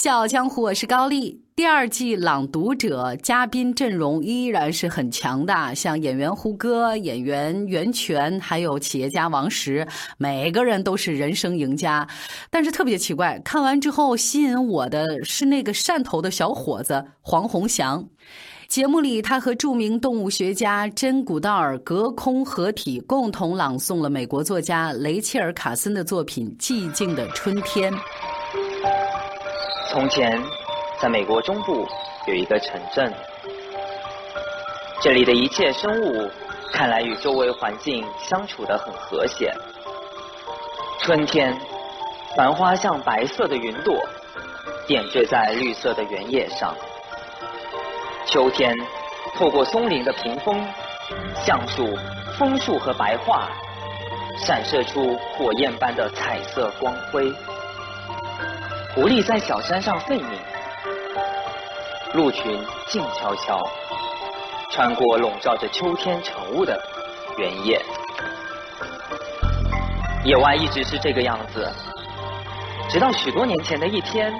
笑傲江湖，我是高丽。第二季《朗读者》嘉宾阵容依然是很强大，像演员胡歌、演员袁泉，还有企业家王石，每个人都是人生赢家。但是特别奇怪，看完之后吸引我的是那个汕头的小伙子黄宏翔。节目里，他和著名动物学家珍·古道尔隔空合体，共同朗诵了美国作家雷切尔·卡森的作品《寂静的春天》。从前，在美国中部有一个城镇，这里的一切生物看来与周围环境相处得很和谐。春天，繁花像白色的云朵，点缀在绿色的原野上。秋天，透过松林的屏风，橡树、枫树和白桦闪射出火焰般的彩色光辉。狐狸在小山上吠鸣，鹿群静悄悄穿过笼罩着秋天晨雾的原野。野外一直是这个样子，直到许多年前的一天，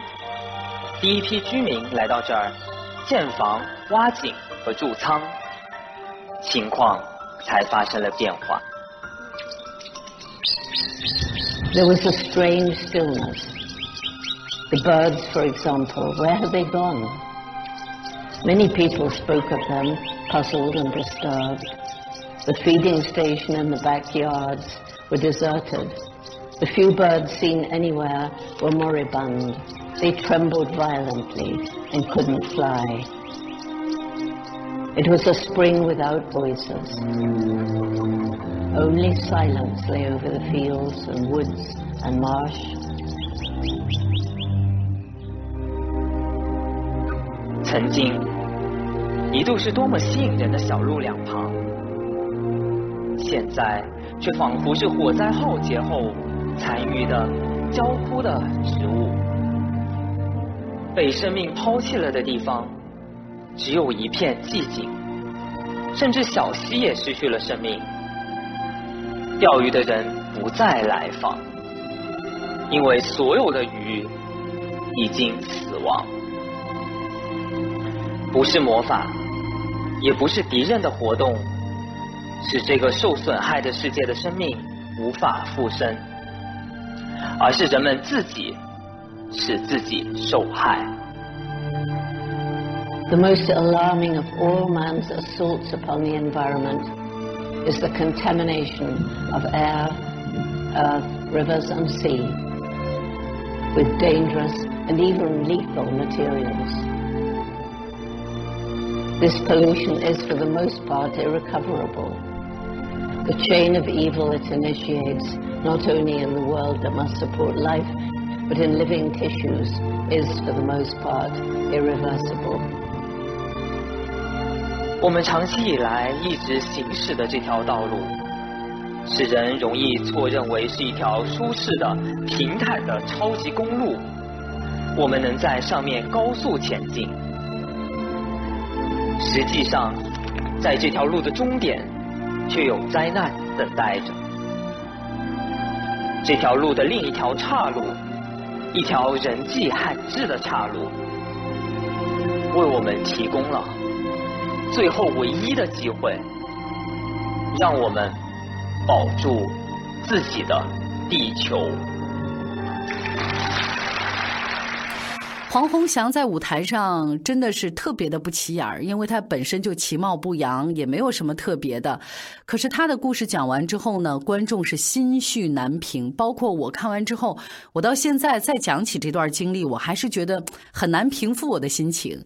第一批居民来到这儿建房、挖井和筑仓，情况才发生了变化。There was a strange stillness. The birds, for example, where had they gone? Many people spoke of them, puzzled and disturbed. The feeding station and the backyards were deserted. The few birds seen anywhere were moribund. They trembled violently and couldn't fly. It was a spring without voices. Only silence lay over the fields and woods and marsh. 曾经，一度是多么吸引人的小路两旁，现在却仿佛是火灾浩劫后残余的、焦枯的植物。被生命抛弃了的地方，只有一片寂静，甚至小溪也失去了生命。钓鱼的人不再来访，因为所有的鱼已经死亡。不是魔法，也不是敌人的活动，使这个受损害的世界的生命无法复生，而是人们自己使自己受害。 The most alarming of all man's assaults upon the environment is the contamination of air, earth, rivers, and sea with dangerous and even lethal materials. This pollution is, for the most part, irrecoverable. The chain of evil it initiates, not only in the world that must support life, but in living tissues, is, for the most part, irreversible. 我们长期以来一直行驶的这条道路，使人容易错认为是一条舒适的、平坦的超级公路，我们能在上面高速前进。 实际上，在这条路的终点，却有灾难等待着。这条路的另一条岔路，一条人迹罕至的岔路，为我们提供了最后唯一的机会，让我们保住自己的地球。黄宏祥在舞台上真的是特别的不起眼儿，因为他本身就其貌不扬，也没有什么特别的。可是他的故事讲完之后呢，观众是心绪难平。包括我看完之后，我到现在再讲起这段经历，我还是觉得很难平复我的心情。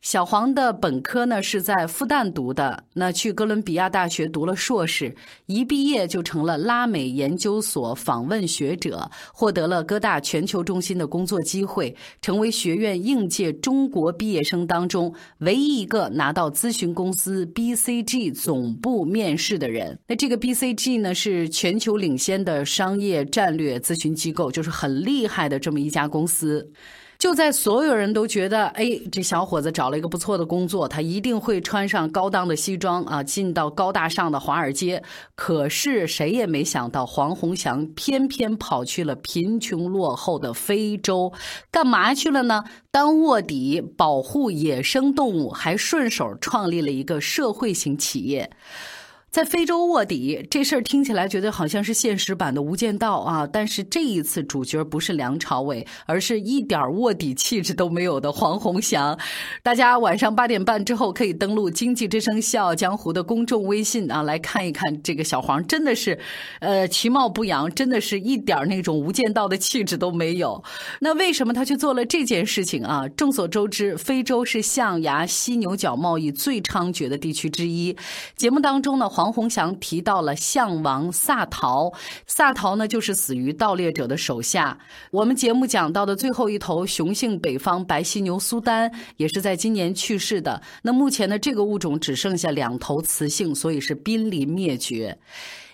小黄的本科呢是在复旦读的，那去哥伦比亚大学读了硕士，一毕业就成了拉美研究所访问学者，获得了哥大全球中心的工作机会，成为学院应届中国毕业生当中唯一一个拿到咨询公司 BCG 总部面试的人。那这个 BCG 呢是全球领先的商业战略咨询机构，就是很厉害的这么一家公司。就在所有人都觉得，哎，这小伙子找了一个不错的工作，他一定会穿上高档的西装啊，进到高大上的华尔街。可是谁也没想到，黄宏祥偏偏跑去了贫穷落后的非洲，干嘛去了呢？当卧底，保护野生动物，还顺手创立了一个社会型企业。在非洲卧底这事儿听起来觉得好像是现实版的《无间道》啊，但是这一次主角不是梁朝伟，而是一点卧底气质都没有的黄宏翔。大家晚上八点半之后可以登录《经济之声·笑傲江湖》的公众微信啊，来看一看这个小黄真的是，呃，其貌不扬，真的是一点那种《无间道》的气质都没有。那为什么他去做了这件事情啊？众所周知，非洲是象牙、犀牛角贸易最猖獗的地区之一。节目当中呢，黄宏祥提到了象王萨陶，萨陶呢就是死于盗猎者的手下。我们节目讲到的最后一头雄性北方白犀牛苏丹，也是在今年去世的。那目前呢，这个物种只剩下两头雌性，所以是濒临灭绝。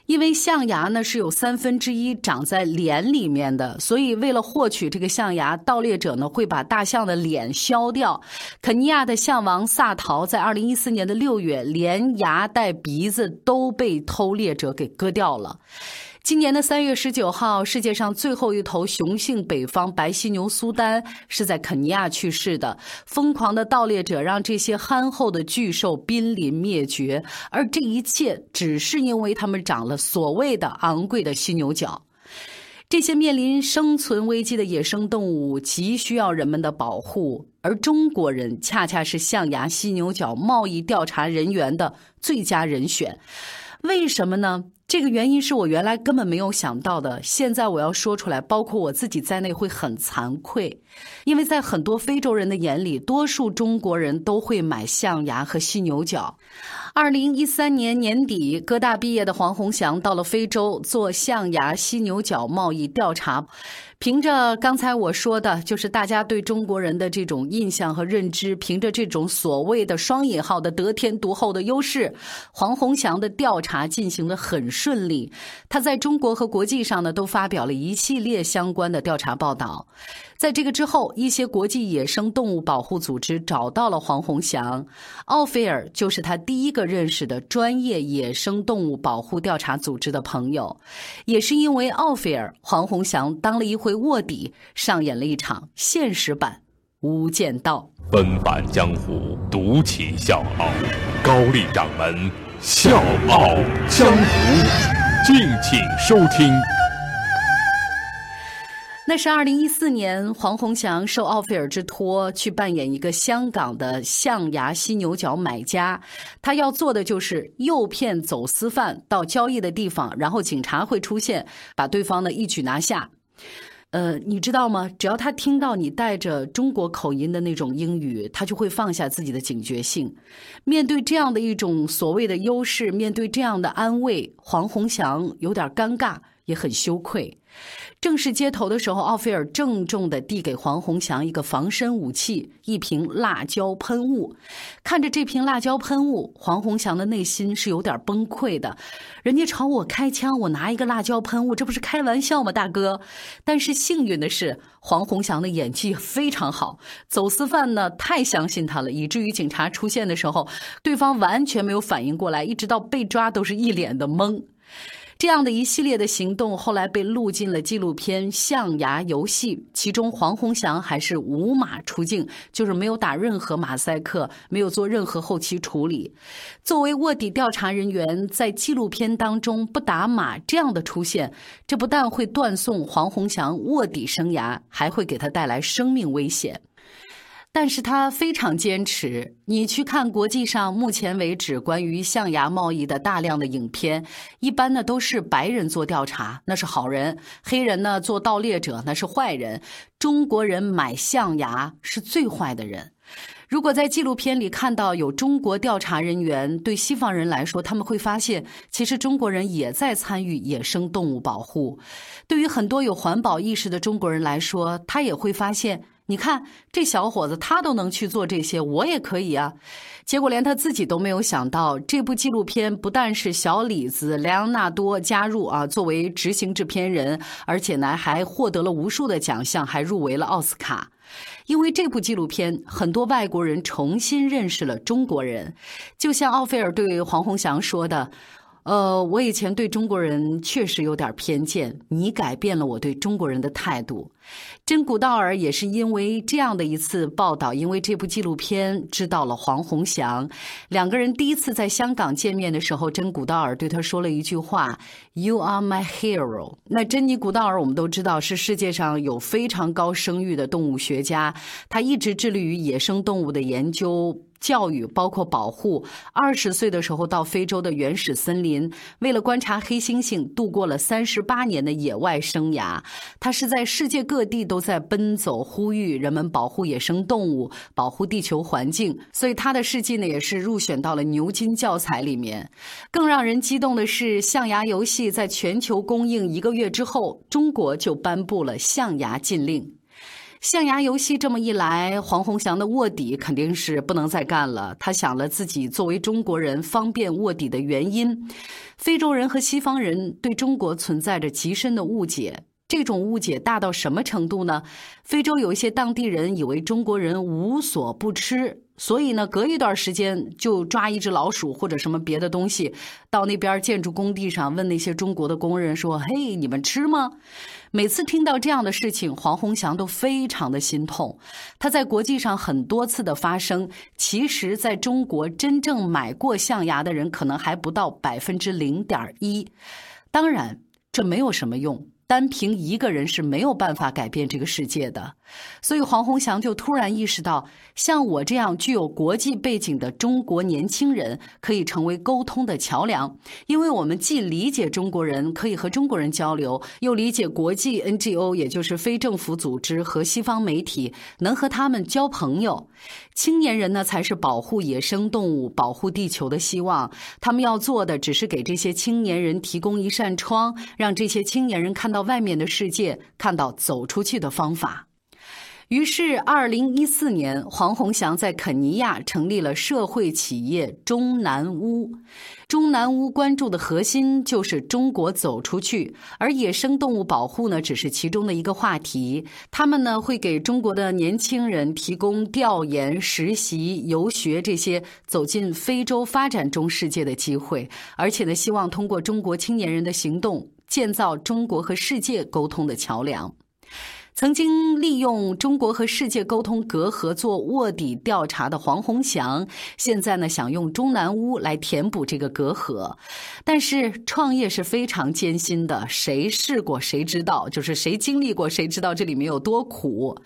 因为象牙呢是有三分之一长在脸里面的，所以为了获取这个象牙，盗猎者呢会把大象的脸削掉。肯尼亚的象王萨陶在二零一四年的六月，连牙带鼻子都被偷猎者给割掉了。今年的三月十九号，世界上最后一头雄性北方白犀牛苏丹是在肯尼亚去世的。疯狂的盗猎者让这些憨厚的巨兽濒临灭绝，而这一切只是因为它们长了所谓的昂贵的犀牛角。这些面临生存危机的野生动物急需要人们的保护，而中国人恰恰是象牙犀牛角贸易调查人员的最佳人选。为什么呢？这个原因是我原来根本没有想到的，现在我要说出来，包括我自己在内会很惭愧，因为在很多非洲人的眼里，多数中国人都会买象牙和犀牛角。二零一三年年底，哥大毕业的黄宏祥到了非洲做象牙犀牛角贸易调查。凭着刚才我说的，就是大家对中国人的这种印象和认知，凭着这种所谓的双引号的得天独厚的优势，黄宏祥的调查进行的很顺利。他在中国和国际上呢，都发表了一系列相关的调查报道。在这个之后，一些国际野生动物保护组织找到了黄宏祥，奥菲尔就是他第一个认识的专业野生动物保护调查组织的朋友。也是因为奥菲尔，黄宏祥当了一回卧底，上演了一场现实版《无间道》。奔返江湖，独起笑傲，高丽掌门笑傲江湖，敬请收听。那是二零一四年，黄宏翔受奥菲尔之托去扮演一个香港的象牙犀牛角买家，他要做的就是诱骗走私犯到交易的地方，然后警察会出现，把对方呢一举拿下。呃，你知道吗？只要他听到你带着中国口音的那种英语，他就会放下自己的警觉性。面对这样的一种所谓的优势，面对这样的安慰，黄宏祥有点尴尬，也很羞愧。正式接头的时候，奥菲尔郑重地递给黄宏祥一个防身武器——一瓶辣椒喷雾。看着这瓶辣椒喷雾，黄宏祥的内心是有点崩溃的。人家朝我开枪，我拿一个辣椒喷雾，这不是开玩笑吗，大哥？但是幸运的是，黄宏祥的演技非常好，走私犯呢太相信他了，以至于警察出现的时候，对方完全没有反应过来，一直到被抓都是一脸的懵。这样的一系列的行动，后来被录进了纪录片《象牙游戏》，其中黄宏祥还是无码出镜，就是没有打任何马赛克，没有做任何后期处理。作为卧底调查人员，在纪录片当中不打码这样的出现，这不但会断送黄宏祥卧底生涯，还会给他带来生命危险。但是他非常坚持。你去看国际上目前为止关于象牙贸易的大量的影片，一般呢都是白人做调查，那是好人；黑人呢做盗猎者，那是坏人。中国人买象牙是最坏的人。如果在纪录片里看到有中国调查人员，对西方人来说，他们会发现，其实中国人也在参与野生动物保护。对于很多有环保意识的中国人来说，他也会发现。你看，这小伙子他都能去做这些，我也可以啊！结果连他自己都没有想到，这部纪录片不但是小李子莱昂纳多加入啊，作为执行制片人，而且呢还获得了无数的奖项，还入围了奥斯卡。因为这部纪录片，很多外国人重新认识了中国人，就像奥菲尔对黄宏祥说的。呃，我以前对中国人确实有点偏见，你改变了我对中国人的态度。真古道尔也是因为这样的一次报道，因为这部纪录片知道了黄宏祥。两个人第一次在香港见面的时候，真古道尔对他说了一句话：“You are my hero。”那珍妮古道尔我们都知道是世界上有非常高声誉的动物学家，他一直致力于野生动物的研究。教育包括保护。二十岁的时候到非洲的原始森林，为了观察黑猩猩，度过了三十八年的野外生涯。他是在世界各地都在奔走，呼吁人们保护野生动物，保护地球环境。所以他的事迹呢，也是入选到了牛津教材里面。更让人激动的是，象牙游戏在全球公映一个月之后，中国就颁布了象牙禁令。象牙游戏这么一来，黄宏祥的卧底肯定是不能再干了。他想了自己作为中国人方便卧底的原因。非洲人和西方人对中国存在着极深的误解，这种误解大到什么程度呢？非洲有一些当地人以为中国人无所不吃。所以呢，隔一段时间就抓一只老鼠或者什么别的东西，到那边建筑工地上问那些中国的工人说：“嘿，你们吃吗？”每次听到这样的事情，黄宏祥都非常的心痛。他在国际上很多次的发声，其实在中国真正买过象牙的人可能还不到百分之零点一。当然，这没有什么用。单凭一个人是没有办法改变这个世界的，所以黄宏祥就突然意识到，像我这样具有国际背景的中国年轻人可以成为沟通的桥梁，因为我们既理解中国人，可以和中国人交流，又理解国际 NGO，也就是非政府组织和西方媒体，能和他们交朋友。青年人呢，才是保护野生动物、保护地球的希望。他们要做的，只是给这些青年人提供一扇窗，让这些青年人看到到外面的世界，看到走出去的方法。于是，二零一四年，黄宏祥在肯尼亚成立了社会企业中南屋。中南屋关注的核心就是中国走出去，而野生动物保护呢，只是其中的一个话题。他们呢，会给中国的年轻人提供调研、实习、游学这些走进非洲发展中世界的机会，而且呢，希望通过中国青年人的行动，建造中国和世界沟通的桥梁。曾经利用中国和世界沟通隔阂做卧底调查的黄宏祥，现在呢想用中南屋来填补这个隔阂，但是创业是非常艰辛的，谁试过谁知道，就是谁经历过谁知道这里面有多苦。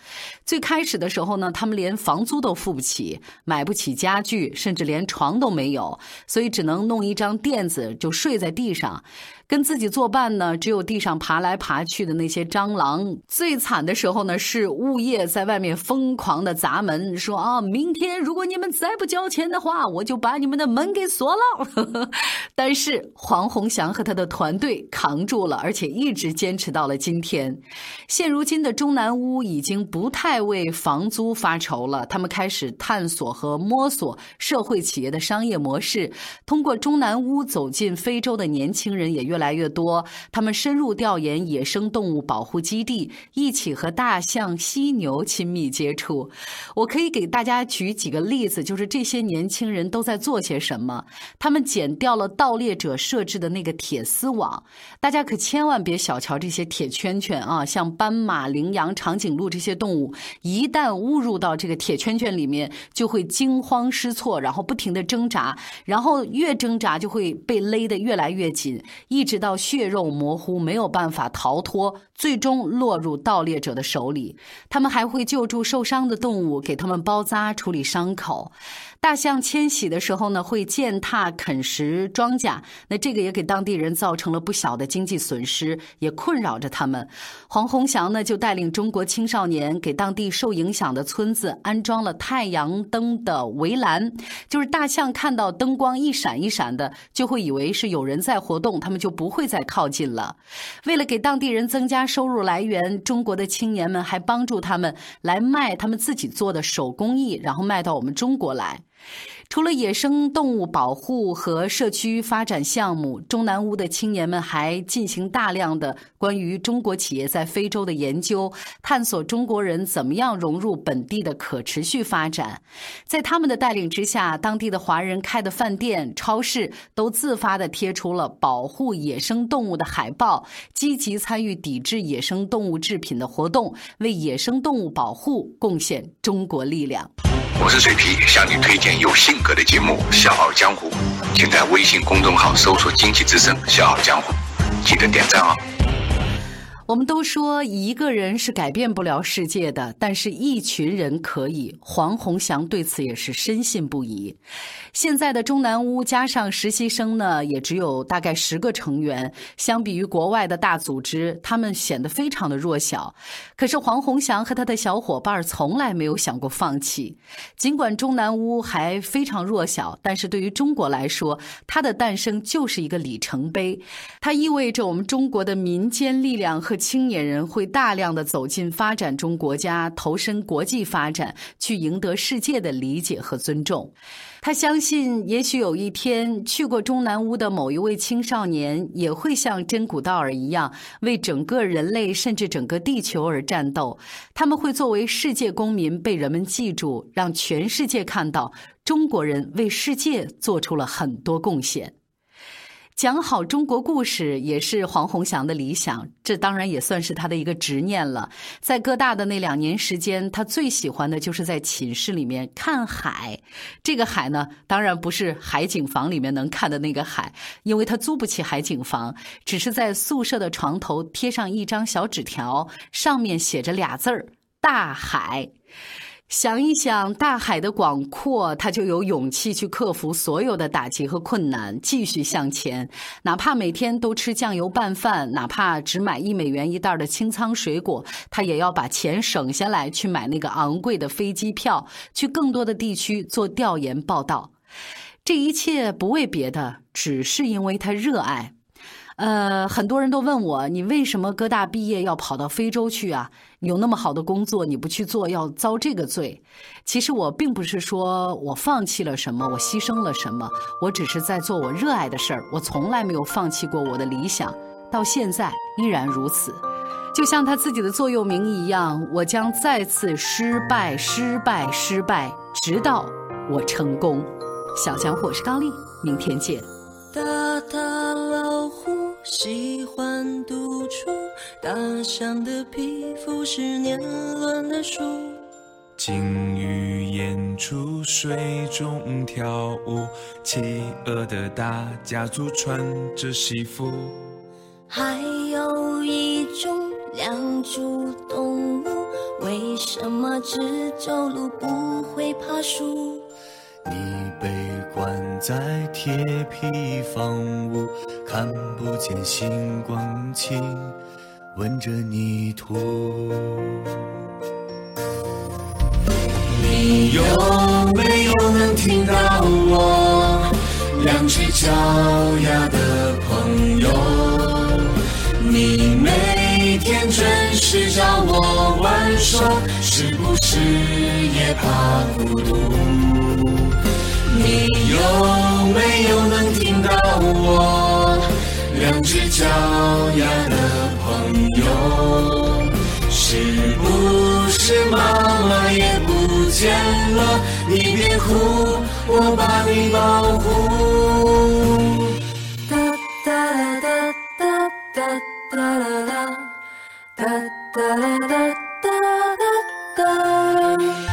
最开始的时候呢，他们连房租都付不起，买不起家具，甚至连床都没有，所以只能弄一张垫子就睡在地上。跟自己作伴呢，只有地上爬来爬去的那些蟑螂。最惨的时候呢，是物业在外面疯狂的砸门，说啊，明天如果你们再不交钱的话，我就把你们的门给锁了。但是黄宏祥和他的团队扛住了，而且一直坚持到了今天。现如今的中南屋已经不太为房租发愁了，他们开始探索和摸索社会企业的商业模式。通过中南屋走进非洲的年轻人也越。来越多，他们深入调研野生动物保护基地，一起和大象、犀牛亲密接触。我可以给大家举几个例子，就是这些年轻人都在做些什么。他们剪掉了盗猎者设置的那个铁丝网，大家可千万别小瞧这些铁圈圈啊！像斑马、羚羊、长颈鹿这些动物，一旦误入到这个铁圈圈里面，就会惊慌失措，然后不停的挣扎，然后越挣扎就会被勒得越来越紧，一。直到血肉模糊，没有办法逃脱，最终落入盗猎者的手里。他们还会救助受伤的动物，给他们包扎、处理伤口。大象迁徙的时候呢，会践踏啃食庄稼，那这个也给当地人造成了不小的经济损失，也困扰着他们。黄宏祥呢，就带领中国青少年给当地受影响的村子安装了太阳灯的围栏，就是大象看到灯光一闪一闪的，就会以为是有人在活动，他们就不会再靠近了。为了给当地人增加收入来源，中国的青年们还帮助他们来卖他们自己做的手工艺，然后卖到我们中国来。除了野生动物保护和社区发展项目，中南屋的青年们还进行大量的关于中国企业在非洲的研究，探索中国人怎么样融入本地的可持续发展。在他们的带领之下，当地的华人开的饭店、超市都自发的贴出了保护野生动物的海报，积极参与抵制野生动物制品的活动，为野生动物保护贡献中国力量。我是水皮，向你推荐有性格的节目《笑傲江湖》，请在微信公众号搜索“经济之声笑傲江湖”，记得点赞哦。我们都说一个人是改变不了世界的，但是一群人可以。黄宏祥对此也是深信不疑。现在的中南屋加上实习生呢，也只有大概十个成员。相比于国外的大组织，他们显得非常的弱小。可是黄宏祥和他的小伙伴从来没有想过放弃。尽管中南屋还非常弱小，但是对于中国来说，它的诞生就是一个里程碑。它意味着我们中国的民间力量和青年人会大量的走进发展中国家，投身国际发展，去赢得世界的理解和尊重。他相信，也许有一天，去过中南屋的某一位青少年，也会像真古道尔一样，为整个人类甚至整个地球而战斗。他们会作为世界公民被人们记住，让全世界看到中国人为世界做出了很多贡献。讲好中国故事也是黄宏祥的理想，这当然也算是他的一个执念了。在哥大的那两年时间，他最喜欢的就是在寝室里面看海。这个海呢，当然不是海景房里面能看的那个海，因为他租不起海景房，只是在宿舍的床头贴上一张小纸条，上面写着俩字儿“大海”。想一想大海的广阔，他就有勇气去克服所有的打击和困难，继续向前。哪怕每天都吃酱油拌饭，哪怕只买一美元一袋的清仓水果，他也要把钱省下来去买那个昂贵的飞机票，去更多的地区做调研报道。这一切不为别的，只是因为他热爱。呃，很多人都问我，你为什么哥大毕业要跑到非洲去啊？有那么好的工作，你不去做，要遭这个罪？其实我并不是说我放弃了什么，我牺牲了什么，我只是在做我热爱的事儿。我从来没有放弃过我的理想，到现在依然如此。就像他自己的座右铭一样，我将再次失败、失败、失败，直到我成功。小强，我是高丽，明天见。大大老虎。喜欢独处，大象的皮肤是年轮的树。鲸鱼演出水中跳舞，企鹅的大家族穿着西服。还有一种两足动物，为什么只走路不会爬树？你在铁皮房屋，看不见星光，请闻着泥土。你有没有能听到我两只脚丫的朋友？你每天准时找我玩耍，是不是也怕孤独？你有没有能听到我两只脚丫的朋友？是不是妈妈也不见了？你别哭，我把你保护。哒哒啦哒哒哒哒啦啦，哒哒啦哒哒哒哒。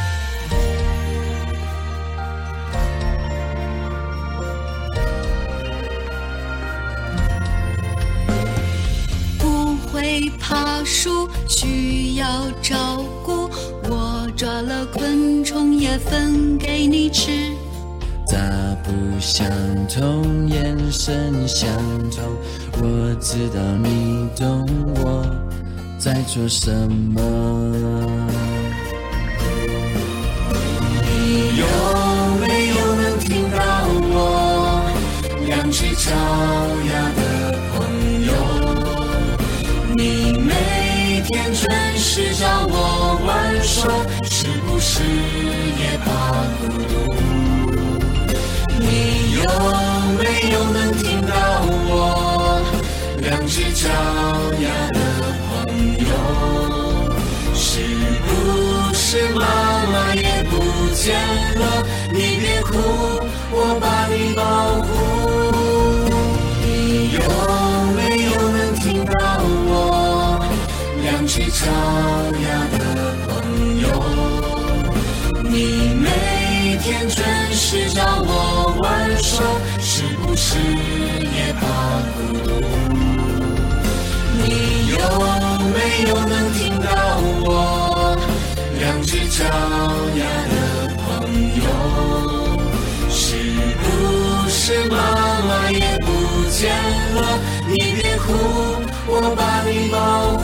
爬树需要照顾，我抓了昆虫也分给你吃。大不相同，眼神相同，我知道你懂我在做什么。你有没有能听到我两只脚丫是找我玩耍，是不是也怕孤独？你有没有能听到我两只脚丫的朋友？是不是妈妈也不见了？你别哭，我把你保护。是找我玩耍是不是也怕孤独？你有没有能听到我两只脚丫的朋友？是不是妈妈也不见了？你别哭我把你保护